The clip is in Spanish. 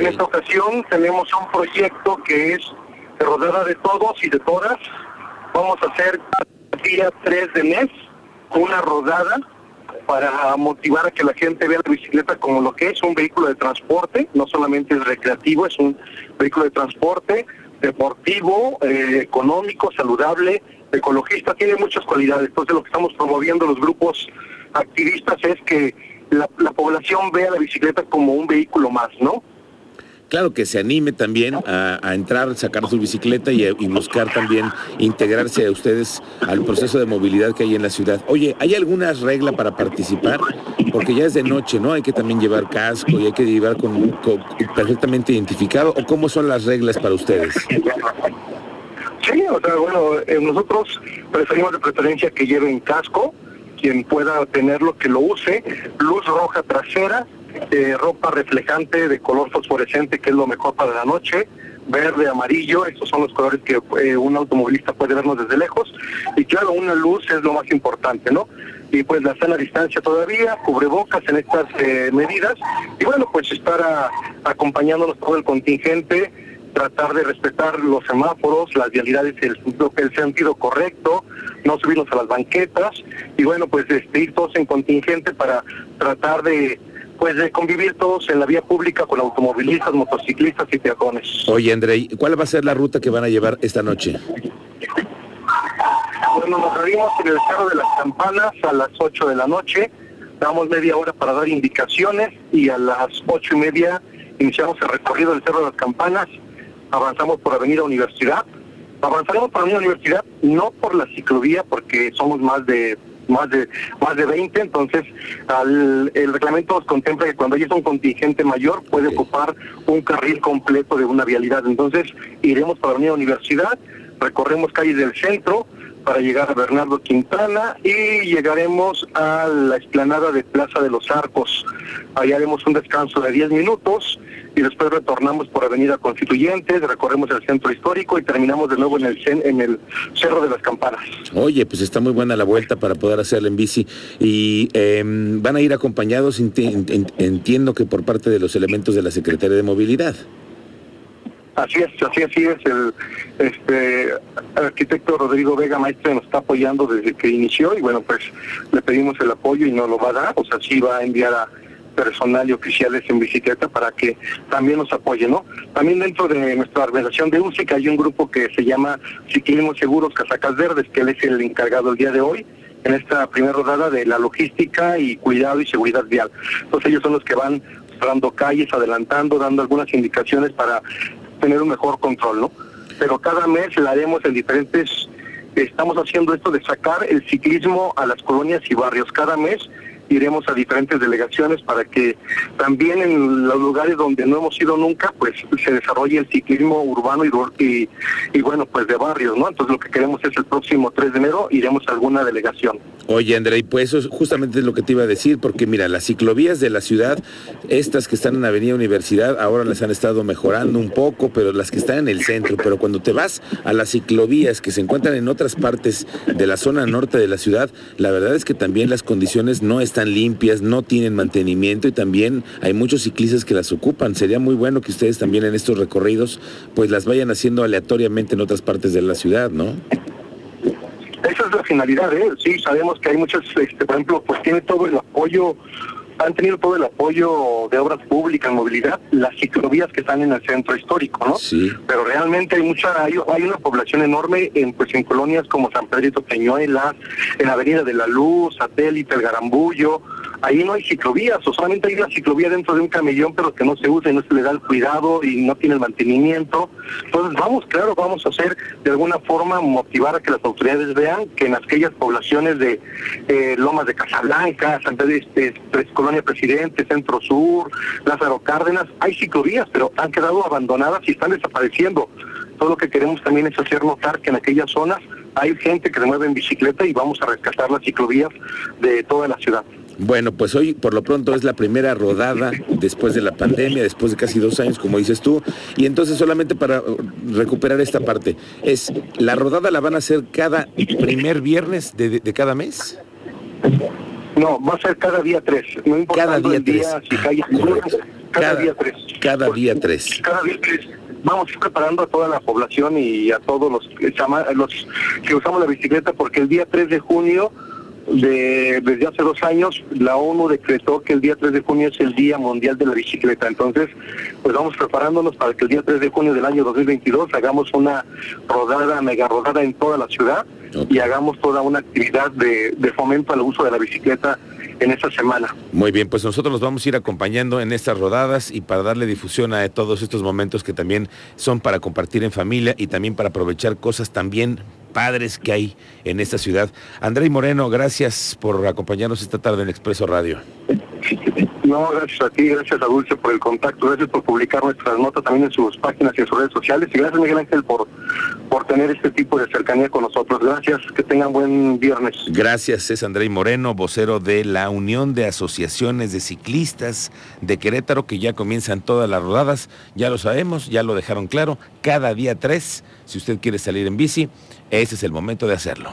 En esta ocasión tenemos un proyecto que es de rodada de todos y de todas. Vamos a hacer día 3 de mes una rodada para motivar a que la gente vea la bicicleta como lo que es un vehículo de transporte, no solamente es recreativo, es un vehículo de transporte deportivo, eh, económico, saludable, ecologista, tiene muchas cualidades. Entonces lo que estamos promoviendo los grupos activistas es que la población vea la bicicleta como un vehículo más, ¿no? Claro, que se anime también a, entrar, sacar su bicicleta y, buscar también integrarse a ustedes al proceso de movilidad que hay en la ciudad. Oye, ¿hay alguna regla para participar? Porque ya es de noche, ¿no? Hay que también llevar casco y hay que llevar con, perfectamente identificado. ¿O cómo son las reglas para ustedes? Sí, o sea, bueno, eh, nosotros preferimos de preferencia que lleven casco, quien pueda tenerlo, que lo use, luz roja trasera, eh, ropa reflejante de color fosforescente, que es lo mejor para la noche, verde, amarillo, estos son los colores que eh, un automovilista puede vernos desde lejos, y claro, una luz es lo más importante, ¿no? Y pues la sana distancia todavía, cubrebocas en estas eh, medidas, y bueno, pues estar acompañándonos todo el contingente, tratar de respetar los semáforos, las vialidades, el, el sentido correcto, no subirnos a las banquetas, y bueno, pues este, ir todos en contingente para tratar de pues de convivir todos en la vía pública con automovilistas, motociclistas y peatones. Oye, Andrei, ¿cuál va a ser la ruta que van a llevar esta noche? Bueno, nos reunimos en el Cerro de las Campanas a las 8 de la noche, damos media hora para dar indicaciones y a las ocho y media iniciamos el recorrido del Cerro de las Campanas, avanzamos por Avenida Universidad, avanzaremos por Avenida Universidad no por la ciclovía porque somos más de más de más de 20, entonces el reglamento contempla que cuando hay un contingente mayor puede ocupar un carril completo de una vialidad. Entonces iremos para la universidad, recorremos calles del centro para llegar a Bernardo Quintana y llegaremos a la explanada de Plaza de los Arcos. Ahí haremos un descanso de 10 minutos y después retornamos por Avenida Constituyentes, recorremos el centro histórico y terminamos de nuevo en el en el Cerro de las Campanas. Oye, pues está muy buena la vuelta para poder hacerla en bici y em, van a ir acompañados, entiendo que por parte de los elementos de la Secretaría de Movilidad. Así es, así, así es. El este, arquitecto Rodrigo Vega Maestre nos está apoyando desde que inició y bueno, pues le pedimos el apoyo y no lo va a dar, o sea, sí va a enviar a personal y oficiales en bicicleta para que también nos apoyen, ¿no? También dentro de nuestra organización de UCIC hay un grupo que se llama Ciclismo Seguros Casacas Verdes, que él es el encargado el día de hoy en esta primera rodada de la logística y cuidado y seguridad vial. Entonces ellos son los que van cerrando calles, adelantando, dando algunas indicaciones para tener un mejor control, ¿no? Pero cada mes la haremos en diferentes, estamos haciendo esto de sacar el ciclismo a las colonias y barrios cada mes iremos a diferentes delegaciones para que también en los lugares donde no hemos ido nunca, pues se desarrolle el ciclismo urbano y, bueno, pues de barrios, ¿no? Entonces lo que queremos es el próximo 3 de enero iremos a alguna delegación. Oye, André, pues eso justamente es lo que te iba a decir, porque mira, las ciclovías de la ciudad, estas que están en Avenida Universidad, ahora las han estado mejorando un poco, pero las que están en el centro, pero cuando te vas a las ciclovías que se encuentran en otras partes de la zona norte de la ciudad, la verdad es que también las condiciones no están limpias, no tienen mantenimiento y también hay muchos ciclistas que las ocupan. Sería muy bueno que ustedes también en estos recorridos pues las vayan haciendo aleatoriamente en otras partes de la ciudad, ¿no? Esa es la finalidad, ¿eh? Sí, sabemos que hay muchos, este, por ejemplo, pues tiene todo el apoyo han tenido todo el apoyo de obras públicas, movilidad, las ciclovías que están en el centro histórico, ¿no? Sí. Pero realmente hay mucha, hay, una población enorme en pues en colonias como San Pedrito Peñuelas, en Avenida de la Luz, Satélite, El Garambullo, ahí no hay ciclovías, o solamente hay una ciclovía dentro de un camellón, pero que no se usa y no se le da el cuidado y no tiene el mantenimiento. Entonces vamos, claro, vamos a hacer de alguna forma motivar a que las autoridades vean que en aquellas poblaciones de eh, Lomas de Casablanca, San Pedro, este, Colonia Presidente, Centro Sur, Lázaro Cárdenas, hay ciclovías, pero han quedado abandonadas y están desapareciendo. Todo lo que queremos también es hacer notar que en aquellas zonas hay gente que se mueve en bicicleta y vamos a rescatar las ciclovías de toda la ciudad. Bueno, pues hoy por lo pronto es la primera rodada después de la pandemia, después de casi dos años, como dices tú. Y entonces solamente para uh, recuperar esta parte, es ¿la rodada la van a hacer cada primer viernes de, cada mes? No, va a ser cada día tres. No importa Cada día el día, tres. si cae Correcto. cada, Cada- día tres. Cada día tres. Cada día tres. Vamos a ir preparando a toda la población y a todos los, los que usamos la bicicleta porque el día 3 de junio de, desde hace dos años la ONU decretó que el día 3 de junio es el Día Mundial de la Bicicleta. Entonces, pues vamos preparándonos para que el día 3 de junio del año 2022 hagamos una rodada, mega rodada en toda la ciudad y hagamos toda una actividad de, de fomento al uso de la bicicleta en esta semana. Muy bien, pues nosotros los vamos a ir acompañando en estas rodadas y para darle difusión a todos estos momentos que también son para compartir en familia y también para aprovechar cosas también padres que hay en esta ciudad. André Moreno, gracias por acompañarnos esta tarde en Expreso Radio. No, gracias a ti, gracias a Dulce por el contacto, gracias por publicar nuestras notas también en sus páginas y en sus redes sociales y gracias Miguel Ángel por, por tener este tipo de cercanía con nosotros. Gracias, que tengan buen viernes. Gracias, es André Moreno, vocero de la Unión de Asociaciones de Ciclistas de Querétaro, que ya comienzan todas las rodadas. Ya lo sabemos, ya lo dejaron claro. Cada día tres, si usted quiere salir en bici, ese es el momento de hacerlo.